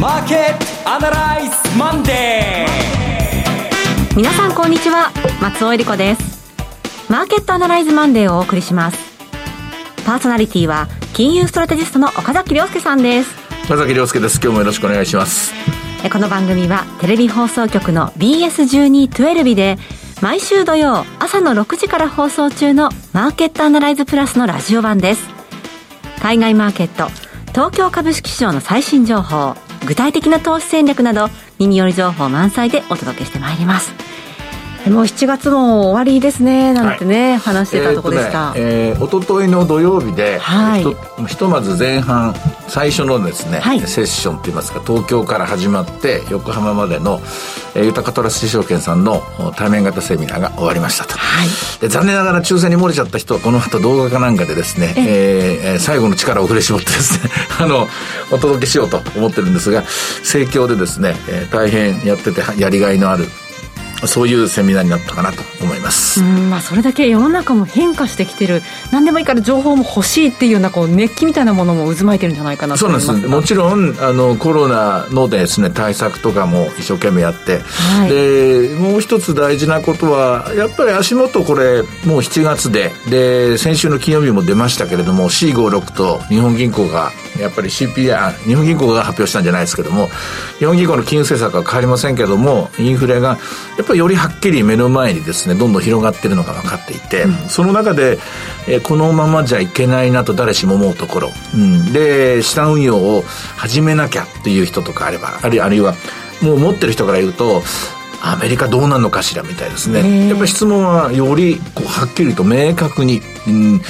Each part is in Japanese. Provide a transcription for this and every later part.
マーケットアナライズマンデー皆さんこんにちは。松尾恵理子です。マーケットアナライズマンデーをお送りします。パーソナリティは金融ストラテジストの岡崎良介さんです。岡崎良介です。今日もよろしくお願いします。この番組はテレビ放送局の BS1212 で毎週土曜朝の6時から放送中のマーケットアナライズプラスのラジオ版です。海外マーケット東京株式市場の最新情報具体的な投資戦略など耳寄り情報満載でお届けしてまいります。もう7月も終わりですねなんてね、はい、話してたとこでした、えー、ねえー、一昨日の土曜日で、はい、ひとひとまず前半最初のですね、はい、セッションといいますか東京から始まって横浜までの、えー、豊かトラス証券さんの対面型セミナーが終わりましたと、はい、で残念ながら抽選に漏れちゃった人はこの後動画かなんかでですね、えー、最後の力を振り絞ってですね あのお届けしようと思ってるんですが盛況でですね、えー、大変やっててやりがいのあるそういうセミナーになったかなと思います。まあ、それだけ世の中も変化してきてる、何でもいいから情報も欲しいっていうようなこう熱気みたいなものも渦巻いてるんじゃないかなと思いますそうなんです。もちろんあのコロナのですね対策とかも一生懸命やって、はい、でもう一つ大事なことはやっぱり足元これもう7月で。で先週の金曜日も出ましたけれども C56 と日本銀行がやっぱり CPI 日本銀行が発表したんじゃないですけども日本銀行の金融政策は変わりませんけどもインフレがやっぱりよりはっきり目の前にですねどんどん広がっているのが分かっていて、うん、その中で、えー、このままじゃいけないなと誰しも思うところ、うん、で資産運用を始めなきゃっていう人とかあればあるいはもう持ってる人から言うとアメリカどうなるのかしらみたいですね。やっぱり質問はよりこうはっきりと明確に、うん、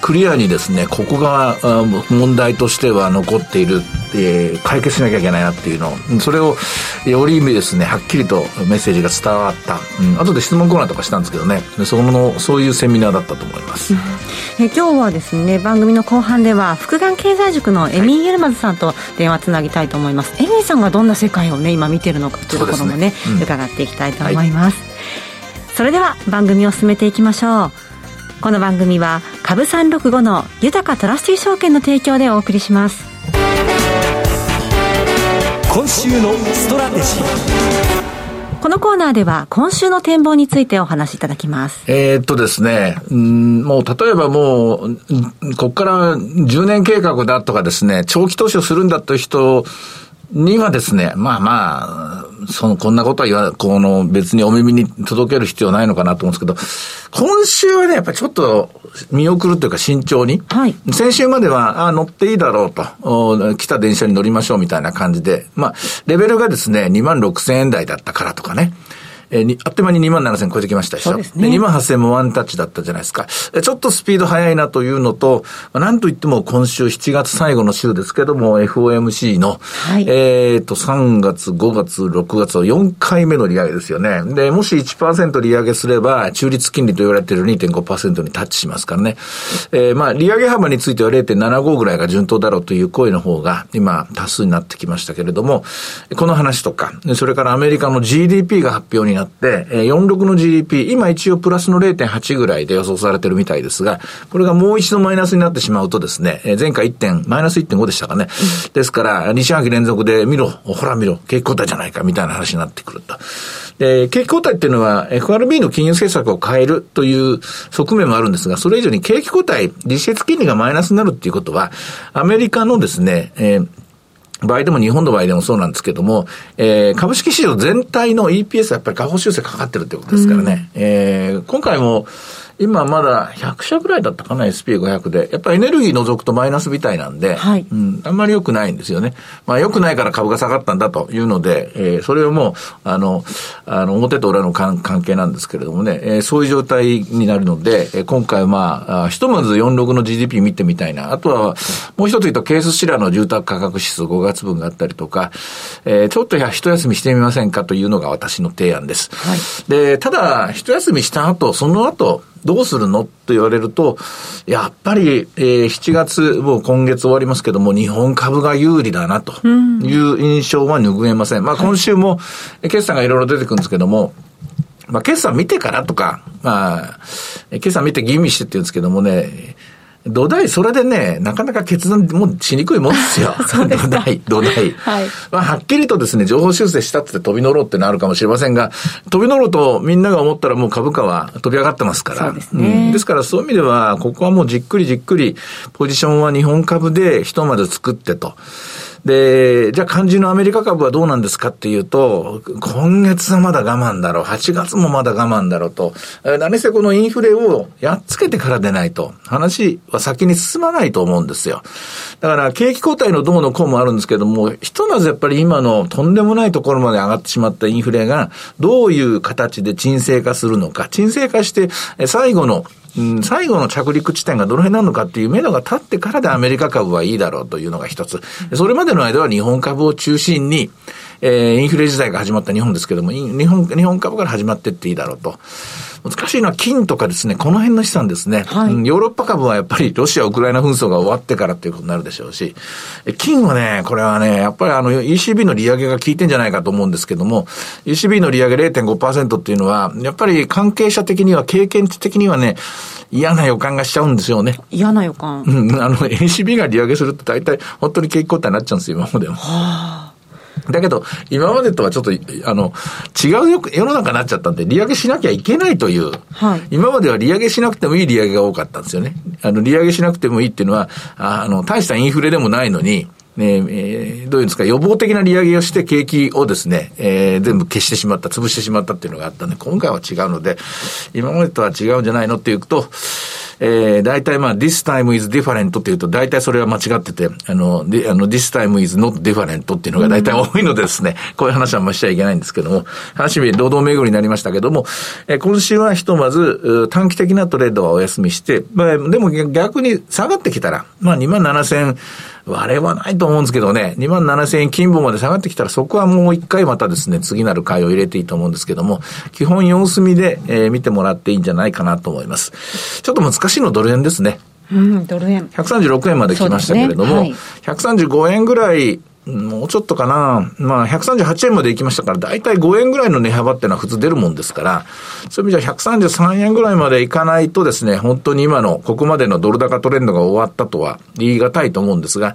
クリアにですね、ここが問題としては残っている、えー、解決しなきゃいけないなっていうの。を、それをよりですね、はっきりとメッセージが伝わった。うん、後で質問コーナーとかしたんですけどね、その、そういうセミナーだったと思います。え今日はですね、番組の後半では、福眼経済塾のエミー・ゲルマズさんと電話つなぎたいと思います。エミーさんがどんな世界をね、今見てるのかというところもね、ねうん、伺ってていきたいと思います、はい、それでは番組を進めていきましょうこの番組は株365の豊トラスティ証券の提供でお送りします今週のストラテジーこのコーナーでは今週の展望についてお話しいただきます。えー、っとですね、うん、もう例えばもう、ここから10年計画だとかですね、長期投資をするんだという人にはですね、まあまあ、その、こんなことは言わ、この別にお耳に届ける必要ないのかなと思うんですけど、今週はね、やっぱりちょっと見送るというか慎重に。はい。先週までは、あ乗っていいだろうと、来た電車に乗りましょうみたいな感じで、まあ、レベルがですね、2万6千円台だったからとかね。えー、あっという間に2万7千超えてきましたでしょ？ですね。2万8千もワンタッチだったじゃないですか。ちょっとスピード速いなというのと、なんといっても今週7月最後の週ですけども、FOMC の、はい、えっと、3月、5月、6月は4回目の利上げですよね。で、もし1%利上げすれば、中立金利と言われている2.5%にタッチしますからね。えー、まあ、利上げ幅については0.75ぐらいが順当だろうという声の方が、今、多数になってきましたけれども、この話とか、それからアメリカの GDP が発表になって、えー、46の GDP、今一応プラスの0.8ぐらいで予想されてるみたいですが、これがもう一度マイナスになってしまうとですね、えー、前回1点、マイナス1.5でしたかね。ですから、2四半期連続で見ろ、ほら見ろ、景気後退じゃないか、みたいな話になってくると。で、景気後退っていうのは FRB の金融政策を変えるという側面もあるんですが、それ以上に景気後退、実質金利がマイナスになるっていうことは、アメリカのですね、えー場合でも日本の場合でもそうなんですけども、えー、株式市場全体の EPS はやっぱり下方修正かかってるってことですからね。うん、えー、今回も、今まだ100社ぐらいだったかな、SP500 で。やっぱりエネルギー除くとマイナスみたいなんで、はい、うん、あんまり良くないんですよね。まあ良くないから株が下がったんだというので、えー、それをもう、あの、あの、表と裏の関係なんですけれどもね、えー、そういう状態になるので、えー、今回まあ、ひとまず46の GDP 見てみたいな。あとは、もう一つ言うと、ケースシラの住宅価格指数5月分があったりとか、えー、ちょっとや一休みしてみませんかというのが私の提案です。はい、で、ただ、一休みした後、その後、どうするの？と言われると、やっぱり、えー、7月、もう今月終わりますけども、日本株が有利だなという印象は拭えません。まあ今週も、決算がいろいろ出てくるんですけども、まあ決算見てからとか、まあ、決算見て吟味してって言うんですけどもね、土台、それでね、なかなか決断もしにくいもんですよ。す土台、土台。はいまあ、はっきりとですね、情報修正したって飛び乗ろうってのあるかもしれませんが、飛び乗ろうとみんなが思ったらもう株価は飛び上がってますから。そうですねんですからそういう意味では、ここはもうじっくりじっくり、ポジションは日本株でひとまず作ってと。で、じゃあ肝心のアメリカ株はどうなんですかっていうと、今月はまだ我慢だろう、8月もまだ我慢だろうと、何せこのインフレをやっつけてからでないと、話は先に進まないと思うんですよ。だから景気後退のどうのこうもあるんですけども、ひとまずやっぱり今のとんでもないところまで上がってしまったインフレが、どういう形で沈静化するのか、沈静化して、最後の最後の着陸地点がどの辺なのかっていう目処が立ってからでアメリカ株はいいだろうというのが一つ。それまでの間は日本株を中心に、えーインフレ時代が始まった日本ですけども、日本、日本株から始まってっていいだろうと。難しいのは金とかですね、この辺の資産ですね。はいうんヨーロッパ株はやっぱりロシア・ウクライナ紛争が終わってからっていうことになるでしょうし、え金はね、これはね、やっぱりあの ECB の利上げが効いてんじゃないかと思うんですけども、ECB の利上げ0.5%っていうのは、やっぱり関係者的には、経験値的にはね、嫌な予感がしちゃうんですよね。嫌な予感。うん、あの、ECB が利上げすると大体、本当に景気後退になっちゃうんですよ、今までも。だけど、今までとはちょっと、あの、違うよ世の中になっちゃったんで、利上げしなきゃいけないという、はい今までは利上げしなくてもいい利上げが多かったんですよね。あの、利上げしなくてもいいっていうのは、ああの、大したインフレでもないのに、ねえーどういうんですか、予防的な利上げをして景気をですね、えー全部消してしまった、潰してしまったっていうのがあったんで、今回は違うので、今までとは違うんじゃないのっていうと、えー、大体まあ、this time is different っていうと、大体それは間違ってて、あの、であの this time is not different っていうのが大体多いのでですね、こういう話はあんましちゃいけないんですけども、話日労働巡りになりましたけども、えー今週はひとまず、う短期的なトレードはお休みして、まあ、でも逆に下がってきたら、まあ、2万7000、割れはないと思うんですけどね、2万7000円金棒まで下がってきたら、そこはもう一回またですね、次なる買いを入れていいと思うんですけども、基本様子見で、えー見てもらっていいんじゃないかなと思います。ちょっと難しいのドル円ですね。うん、ドル円。136円まで来ましたけれども、そうですね135円ぐらい、うんもうちょっとかな。まあ、138円まで行きましたから、だいたい5円ぐらいの値幅っていうのは普通出るもんですから、そういう意味じゃ133円ぐらいまで行かないとですね、本当に今の、ここまでのドル高トレンドが終わったとは言い難いと思うんですが、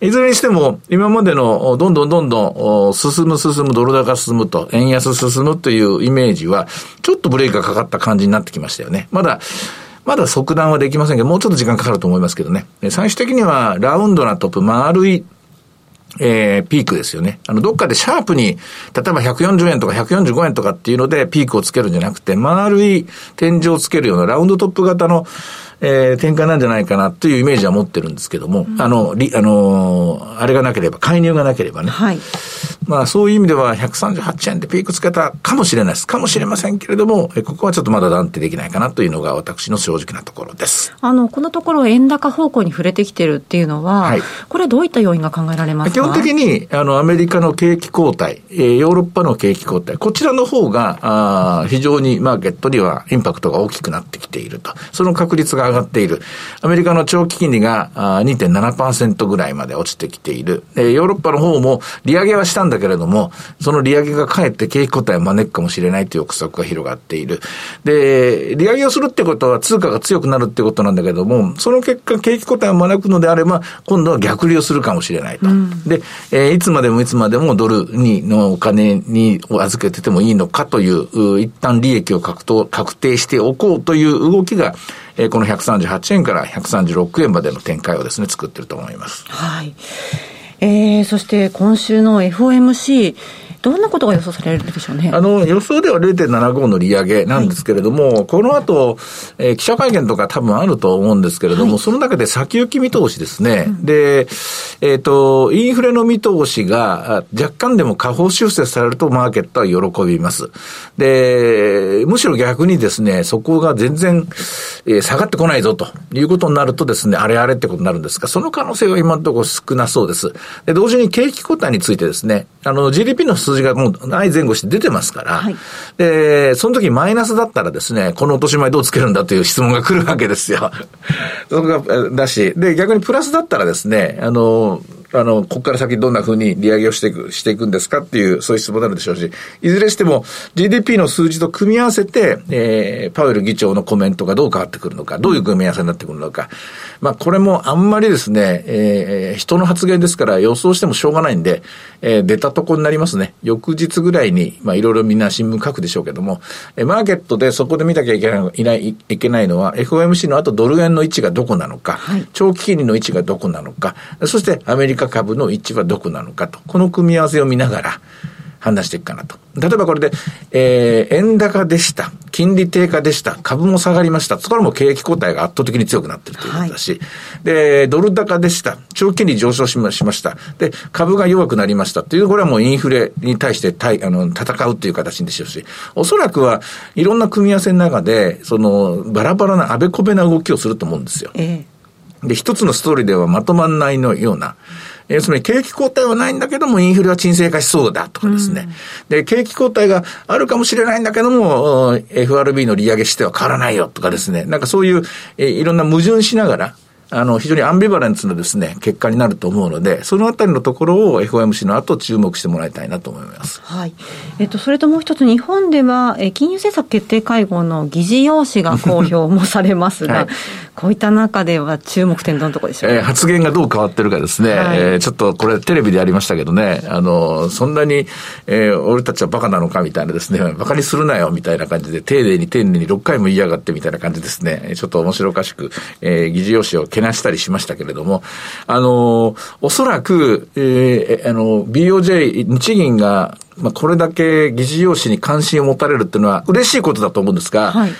いずれにしても、今までの、おどんどんどんどん、お進む進む、ドル高進むと、円安進むというイメージは、ちょっとブレーキがかかった感じになってきましたよね。まだ、まだ即断はできませんけど、もうちょっと時間かかると思いますけどね。最終的には、ラウンドなトップ、丸い、えー、ピークですよね。あの、どっかでシャープに、例えば140円とか145円とかっていうので、ピークをつけるんじゃなくて、丸い天井をつけるようなラウンドトップ型の、えー、展開なんじゃないかなというイメージは持ってるんですけども、あの、り、あのーあれがなければ、介入がなければね。はい。まあそういう意味では138円でピークつけたかもしれないです。かもしれませんけれども、えここはちょっとまだ断定できないかなというのが私の正直なところです。あの、このところ円高方向に触れてきてるっていうのは、はいこれはどういった要因が考えられますか？基本的に、あの、アメリカの景気後退、えーヨーロッパの景気後退、こちらの方が、あー非常にマーケットにはインパクトが大きくなってきていると。その確率が上がっている。アメリカの長期金利があー2.7%ぐらいまで落ちてきている。えーヨーロッパの方も利上げはしたんだけれども、その利上げがかえって景気後退を招くかもしれないという憶測が広がっている。で、利上げをするってことは通貨が強くなるってことなんだけども、その結果景気後退を招くのであれば、今度は逆流をするかもしれないと。で、えーいつまでもいつまでもドルにのお金にを預けててもいいのかという、う一旦利益を確定しておこうという動きが、えーこの138円から136円までの展開をですね、作ってると思います。はい。えー、そして今週の FOMC、どんなことが予想されるでしょうね。あの、予想では0.75の利上げなんですけれども、この後、えー記者会見とか多分あると思うんですけれども、その中で先行き見通しですね。で、えっ、と、インフレの見通しがあ若干でも下方修正されるとマーケットは喜びます。で、むしろ逆にですね、そこが全然、えー下がってこないぞということになるとですね、あれあれってことになるんですが、その可能性は今のところ少なそうです。で、同時に景気後退についてですね、あの、GDP の数字がもうない前後して出てますから、はいで、その時マイナスだったらですね、この落とし前どうつけるんだという質問が来るわけですよ。そこが、えだし、で、逆にプラスだったらですね、あの、あの、ここから先どんな風に利上げをしていく、していくんですかっていう、そういう質問になるでしょうし、いずれしても GDP の数字と組み合わせて、えー、パウエル議長のコメントがどう変わってくるのか、どういう組み合わせになってくるのか。まあ、これもあんまりですね、えー、人の発言ですから予想してもしょうがないんで、えー、出たとこになりますね。翌日ぐらいに、まあ、いろいろみんな新聞書くでしょうけども、えー、マーケットでそこで見なきゃいけない、いない、いけないのは、FOMC の後ドル円の位置がどこなのか、はい、長期金利の位置がどこなのか、そしてアメリカ株の位置はどこなのかと、この組み合わせを見ながら判断していくかなと。例えばこれで、えー、円高でした。金利低下でした。株も下がりました。そこからも景気後退が圧倒的に強くなっているということだし、はい、で、ドル高でした。長期金利上昇しました。で、株が弱くなりましたっていう、これはもうインフレに対して対あの戦うという形でしょうし、おそらくはいろんな組み合わせの中で、その、バラバラなあべこべな動きをすると思うんですよ。えー、で、一つのストーリーではまとまんないのような、要するに景気後退はないんだけども、インフレは沈静化しそうだとかですね。うん、で、景気後退があるかもしれないんだけども、FRB の利上げしては変わらないよとかですね。なんかそういう、えいろんな矛盾しながら、あの、非常にアンビバレンスなですね、結果になると思うので、そのあたりのところを FOMC の後注目してもらいたいなと思います。はい。えっと、それともう一つ、日本では、え金融政策決定会合の議事要旨が公表もされますが、はい、こういった中では注目点どのところでしょうか、えー、発言がどう変わってるかですね、はい、えー、ちょっとこれテレビでやりましたけどね、あの、そんなに、えー、俺たちはバカなのかみたいなですね、バカにするなよみたいな感じで、丁寧に丁寧に6回も言いやがってみたいな感じですね、ちょっと面白おかしく、えー、議事要旨をけなしたりしましたけれども、あの、おそらく、えー、あの、BOJ、日銀が、まあ、これだけ議事要旨に関心を持たれるっていうのは嬉しいことだと思うんですが、はい。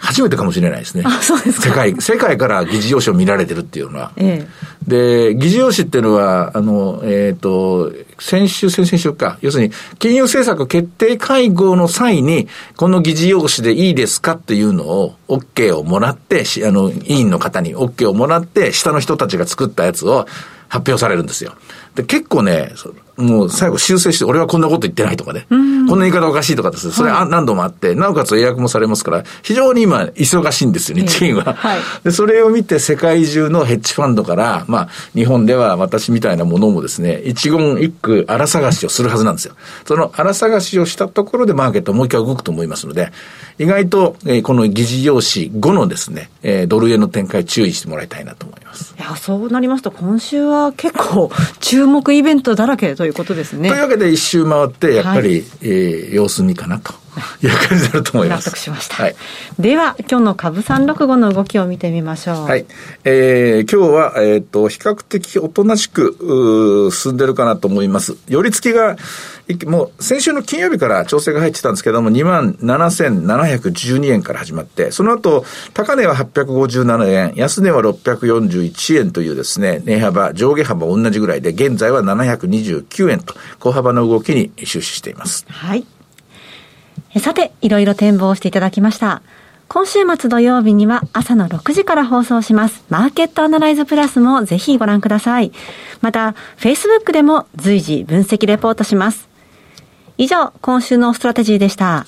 初めてかもしれないですね。あ、そうです世界、世界から議事要旨を見られてるっていうのは。ええ、で、議事要旨っていうのは、あの、えっ、ー、と、先週、先々週か、要するに、金融政策決定会合の際に、この議事要旨でいいですかっていうのを、OK をもらって、あの、委員の方に OK をもらって、下の人たちが作ったやつを発表されるんですよ。で、結構ね、もう最後修正して、俺はこんなこと言ってないとかね、こんな言い方おかしいとかです、それは何度もあって、なおかつ予約もされますから、非常に今、忙しいんですよ、日銀は、はい。で、それを見て世界中のヘッジファンドから、まあ、日本では私みたいなものもですね、一言一句荒探しをするはずなんですよ。その荒探しをしたところでマーケットもう一回動くと思いますので、意外と、えー、この議事要旨後のですね、えー、ドル円の展開注意してもらいたいなと思います。いや、そうなりますと、今週は結構注目イベントだらけということですね。というわけで一周回って、やっぱり、はい、えー、様子見かなと。いう感じになると思います。納得しました。はい、では、今日の株三六五の動きを見てみましょう。はい。えー、今日は、えっ、ー、と、比較的おとなしく、進んでるかなと思います。寄り付きが、もう先週の金曜日から調整が入ってたんですけども、2万7712円から始まって、その後、高値は857円、安値は641円というですね、値幅、上下幅同じぐらいで、現在は729円と、小幅の動きに終始しています。はい。さて、いろいろ展望していただきました。今週末土曜日には朝の6時から放送します。マーケットアナライズプラスもぜひご覧ください。また、Facebook でも随時分析レポートします。以上、今週のストラテジーでした。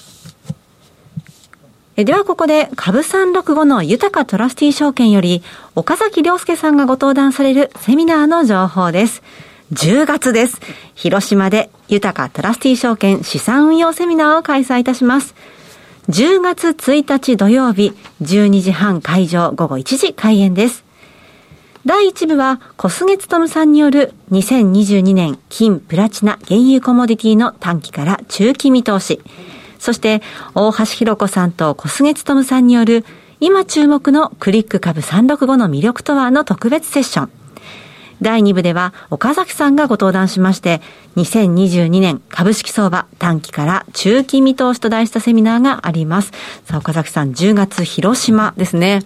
ではここで株365の豊トラスティ証券より岡崎良介さんがご登壇されるセミナーの情報です。10月です。広島で豊トラスティ証券資産運用セミナーを開催いたします。10月1日土曜日12時半会場午後1時開演です。第1部は小菅勤さんによる2022年金、プラチナ、原油コモディティの短期から中期見通し。そして大橋弘子さんと小菅勤さんによる今注目のクリック株365の魅力とはの特別セッション。第2部では岡崎さんがご登壇しまして、2022年株式相場短期から中期見通しと題したセミナーがあります。さあ、岡崎さん、10月広島ですね。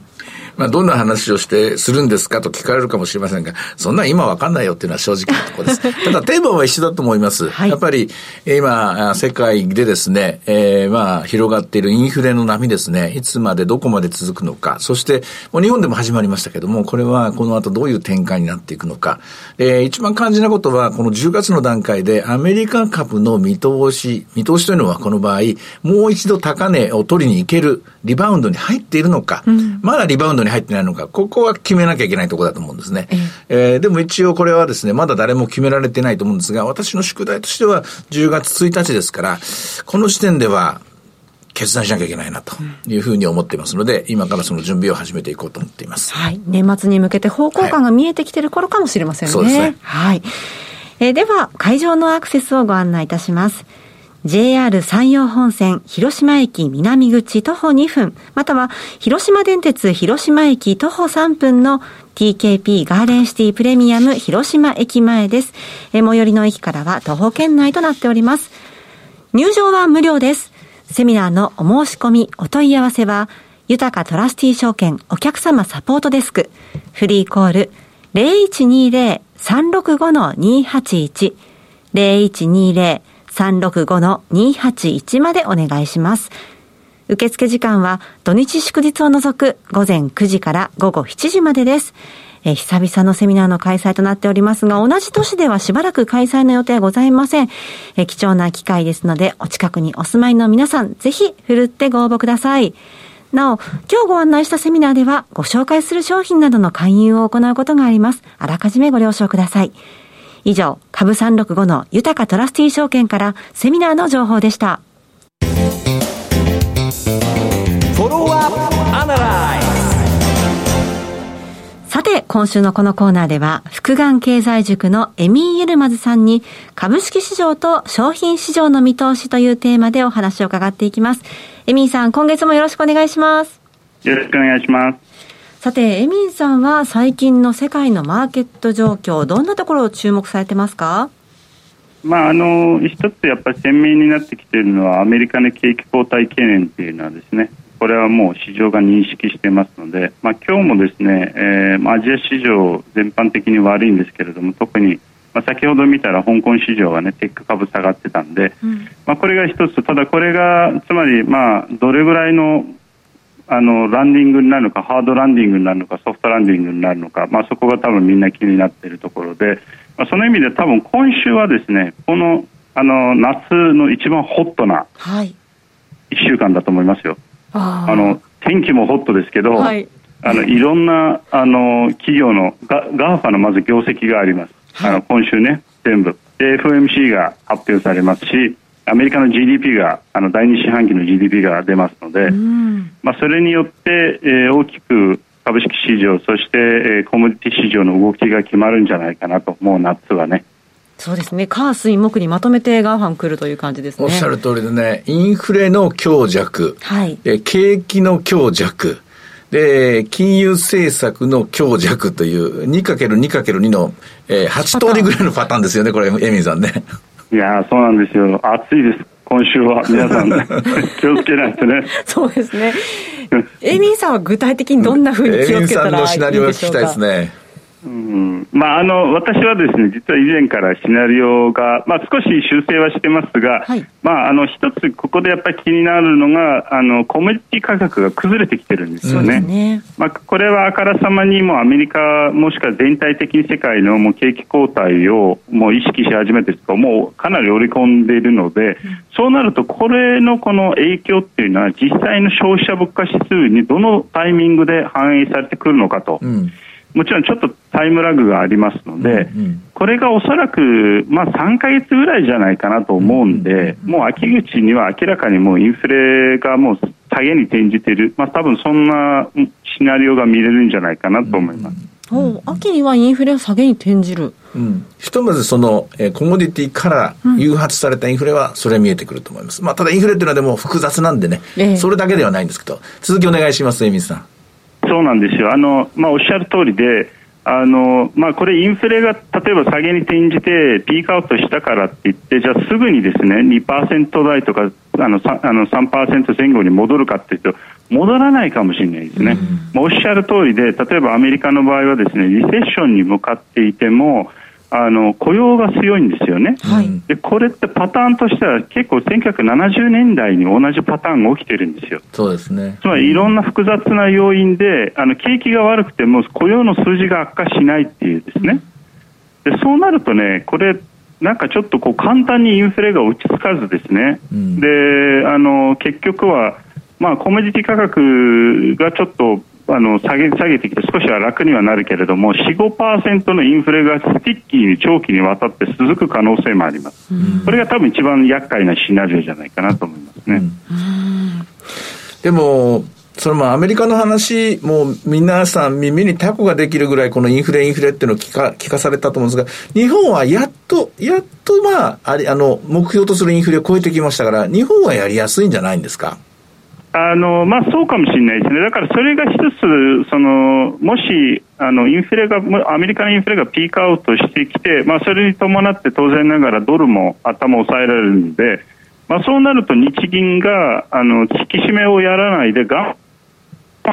まあ、どんな話をして、するんですかと聞かれるかもしれませんが、そんな今わかんないよっていうのは正直なところです。ただ、テーマは一緒だと思います。はい、やっぱり、今、世界でですね、えー、まあ、広がっているインフレの波ですね、いつまでどこまで続くのか、そして、もう日本でも始まりましたけども、これはこの後どういう展開になっていくのか。えー、一番肝心なことは、この10月の段階でアメリカ株の見通し、見通しというのはこの場合、もう一度高値を取りに行けるリバウンドに入っているのか、うん、まだリリバウンドに入ってないのか、ここは決めなきゃいけないところだと思うんですね。ええー、でも一応これはですね、まだ誰も決められてないと思うんですが、私の宿題としては10月1日ですから、この時点では、決断しなきゃいけないなというふうに思っていますので、今からその準備を始めていこうと思っています。はい。年末に向けて方向感が見えてきてる頃かもしれませんね。はい、そうですね。はい。えー、では、会場のアクセスをご案内いたします。JR 山陽本線広島駅南口徒歩2分、または広島電鉄広島駅徒歩3分の TKP ガーデンシティプレミアム広島駅前です。え最寄りの駅からは徒歩圏内となっております。入場は無料です。セミナーのお申し込み、お問い合わせは、豊かトラスティ証券お客様サポートデスク、フリーコール0120-365-281、0120-365-281 365-281までお願いします。受付時間は土日祝日を除く午前9時から午後7時までです。え久々のセミナーの開催となっておりますが、同じ年ではしばらく開催の予定はございません。え貴重な機会ですので、お近くにお住まいの皆さん、ぜひ、ふるってご応募ください。なお、今日ご案内したセミナーでは、ご紹介する商品などの勧誘を行うことがあります。あらかじめご了承ください。以上、株365の豊かトラスティー証券からセミナーの情報でした。さて、今週のこのコーナーでは、福眼経済塾のエミー・エルマズさんに、株式市場と商品市場の見通しというテーマでお話を伺っていきます。エミーさん、今月もよろしくお願いします。よろしくお願いします。さて、エミンさんは最近の世界のマーケット状況、どんなところを注目されてますか？まあ、あの一つやっぱり鮮明になってきているのはアメリカの景気後退懸念というのはですねこれはもう市場が認識していますので、まあ、今日もですね、えー、アジア市場全般的に悪いんですけれども特に、まあ、先ほど見たら香港市場はねテック株下がってたんで、うん、まあ、これが一つただこれがつまりまあどれぐらいのあのランディングになるのかハードランディングになるのかソフトランディングになるのか、まあ、そこが多分みんな気になっているところで、まあ、その意味で多分今週はですねこのあの夏の一番ホットな1週間だと思いますよ。はいあの天気もホットですけど、はい、あのいろんなあの企業のガガーファのまず業績があります、はい、あの今週ね全部。FOMC が発表されますしアメリカの GDP があの第二四半期の GDP が出ますので、まあ、それによって、えー、大きく株式市場そして、えー、コモディティ市場の動きが決まるんじゃないかなともう夏はねそうですね。火、水、木にまとめてガーファン来るという感じですね。おっしゃる通りでね、インフレの強弱、はい、で景気の強弱、で、金融政策の強弱という 2×2×2 の、えー、8通りぐらいのパターンですよね、これ、エミンさんね。いやそうなんですよ。暑いです。今週は皆さん、気をつけないとね。そうですね。エミンさんは具体的にどんなふうに気をつけたらいいでしょうか？エミンさんのシナリオが聞きたいですね。うん。まあ、あの私はですね実は以前からシナリオが、まあ、少し修正はしてますが、はい、まあ、あの一つここでやっぱり気になるのがあのティ価格が崩れてきてるんですよね。ね。まあ、これはあからさまにもアメリカもしくは全体的に世界のもう景気後退をもう意識し始めてるともうかなり織り込んでいるので、うん、そうなるとこれのこの影響っていうのは実際の消費者物価指数にどのタイミングで反映されてくるのかと。うんもちろんちょっとタイムラグがありますので、うんうん、これがおそらく、まあ、3か月ぐらいじゃないかなと思うんで、もう秋口には明らかにもうインフレがもう下げに転じている、まあ、多分そんなシナリオが見れるんじゃないかなと思います。うん、秋にはインフレ下げに転じる、うん、ひとまずその、えー、コモディティから誘発されたインフレはそれ見えてくると思います、まあ、ただインフレっていうのはでも複雑なんでね、えー、それだけではないんですけど。続きお願いしますエミさんそうなんですよ。あの、まあ、おっしゃる通りであのまあ、これ、インフレが例えば下げに転じてピークアウトしたからって言ってじゃあすぐにですね2%台とかあの 3%, あの3前後に戻るかっていうと戻らないかもしれないですね、うん、おっしゃる通りで例えばアメリカの場合はですねリセッションに向かっていてもあの雇用が強いんですよね、はい、でこれってパターンとしては結構1970年代に同じパターンが起きてるんですよ。そうですね。つまりいろんな複雑な要因であの景気が悪くても雇用の数字が悪化しないっていうですね。でそうなるとねこれなんかちょっとこう簡単にインフレが落ち着かずですね、うん、であの結局は、まあ、コモディティ価格がちょっとあの下げ下げてきて少しは楽にはなるけれども4、5%のインフレが sticky に長期にわたって続く可能性もあります、これが多分一番厄介なシナリオじゃないかなと思いますね。でもそれもアメリカの話、もう皆さん耳にタコができるぐらいこのインフレインフレっていうのを聞か聞かされたと思うんですが、日本はやっと、やっとまあ、あれ、あの、目標とするインフレを超えてきましたから、日本はやりやすいんじゃないんですか？あのまあ、そうかもしれないですね、だからそれが一つ、そのもしあのインフレが、アメリカのインフレがピークアウトしてきて、まあ、それに伴って当然ながらドルも頭を抑えられるんで、まあ、そうなると日銀があの引き締めをやらないでが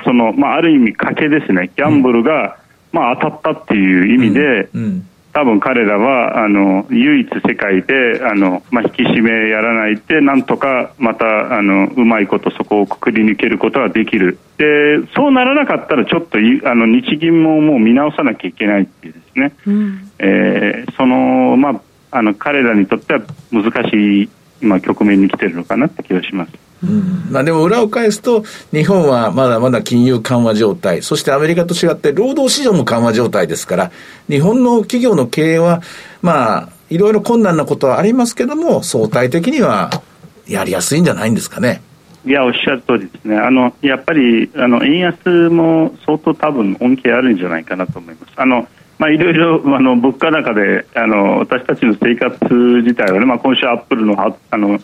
その、まあ、ある意味賭けですね、ギャンブルが、まあ、当たったっていう意味で、うんうん。多分彼らはあの唯一世界であの、まあ、引き締めやらないでなんとかまたあのうまいことそこをくくり抜けることはできる。でそうならなかったらちょっとあの日銀ももう見直さなきゃいけないっていうですね、うん、えー、そのまああの彼らにとっては難しい今局面に来てるのかなって気がします。まあ、でも裏を返すと、日本はまだまだ金融緩和状態、そしてアメリカと違って労働市場も緩和状態ですから、日本の企業の経営は、まあ、いろいろ困難なことはありますけども、相対的にはやりやすいんじゃないんですかね。いや、おっしゃる通りですね。あの、やっぱり、あの、円安も相当多分恩恵あるんじゃないかなと思います。あの、まあ、いろいろあの物価高であの私たちの生活自体はね、まあ、今週アップルのあの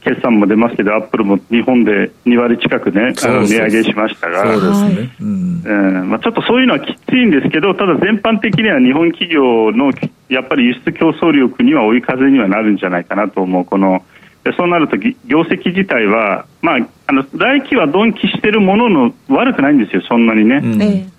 決算も出ますけど、アップルも日本で2割近くね、あの値上げしましたが、そうですね、うん。まあ、ちょっとそういうのはきついんですけど、ただ全般的には日本企業のやっぱり輸出競争力には追い風にはなるんじゃないかなと思う、このそうなると業績自体は、まあ、あの来期は鈍気してるものの悪くないんですよ、そんなにね。うん。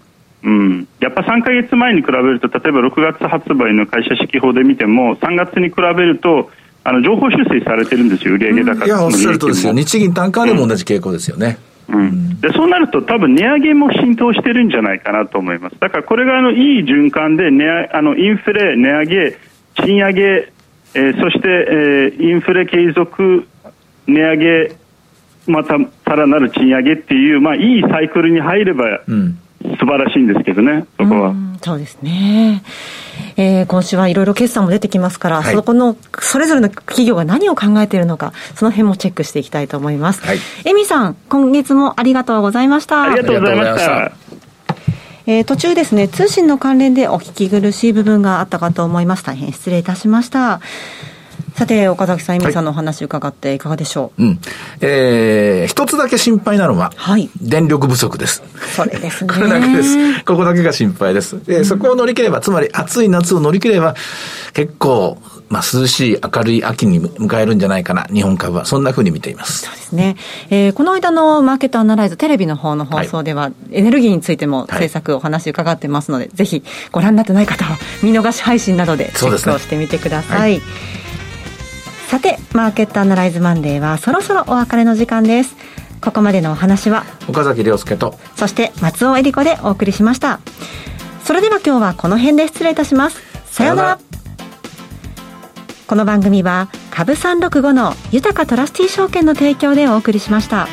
うん、やっぱ3か月前に比べると例えば6月発売の会社指揮法で見ても3月に比べるとあの情報修正されてるんですよ、売上高、いや、おっしゃるとですよ、日銀単価でも同じ傾向ですよね。うん、でそうなると、多分値上げも浸透してるんじゃないかなと思います。だからこれがあのいい循環で値あのインフレ、値上げ、賃上げ、えー、そして、えー、インフレ継続、値上げ、またさらなる賃上げっていう、まあ、いいサイクルに入れば、うん。素晴らしいんですけどね、そこは。そうですね。えー、今週はいろいろ決算も出てきますから、はい、そこの、それぞれの企業が何を考えているのか、その辺もチェックしていきたいと思います。はい、エミさん、今月もありがとうございました。ありがとうございました。えー、途中ですね、通信の関連でお聞き苦しい部分があったかと思います。大変失礼いたしました。さて、岡崎さん、エミさんのお話伺っていかがでしょう、はい、うん。えー、一つだけ心配なのは、はい。電力不足です。それですね。これだけです。ここだけが心配です。で、そこを乗り切れば、つまり暑い夏を乗り切れば、結構、まあ、涼しい明るい秋に迎えるんじゃないかな、日本株は。そんなふうに見ています。そうですね。えー、この間のマーケットアナライズ、テレビの方の放送では、はい、エネルギーについても政策お話伺ってますので、はい、ぜひご覧になってない方は、見逃し配信などでチェックをしてみてください。さてマーケットアナライズマンデーはそろそろお別れの時間です。ここまでのお話は岡崎亮介とそして松尾恵里子でお送りしました。それでは今日はこの辺で失礼いたします。さようなら。この番組は株365の豊かトラスティ証券の提供でお送りしました。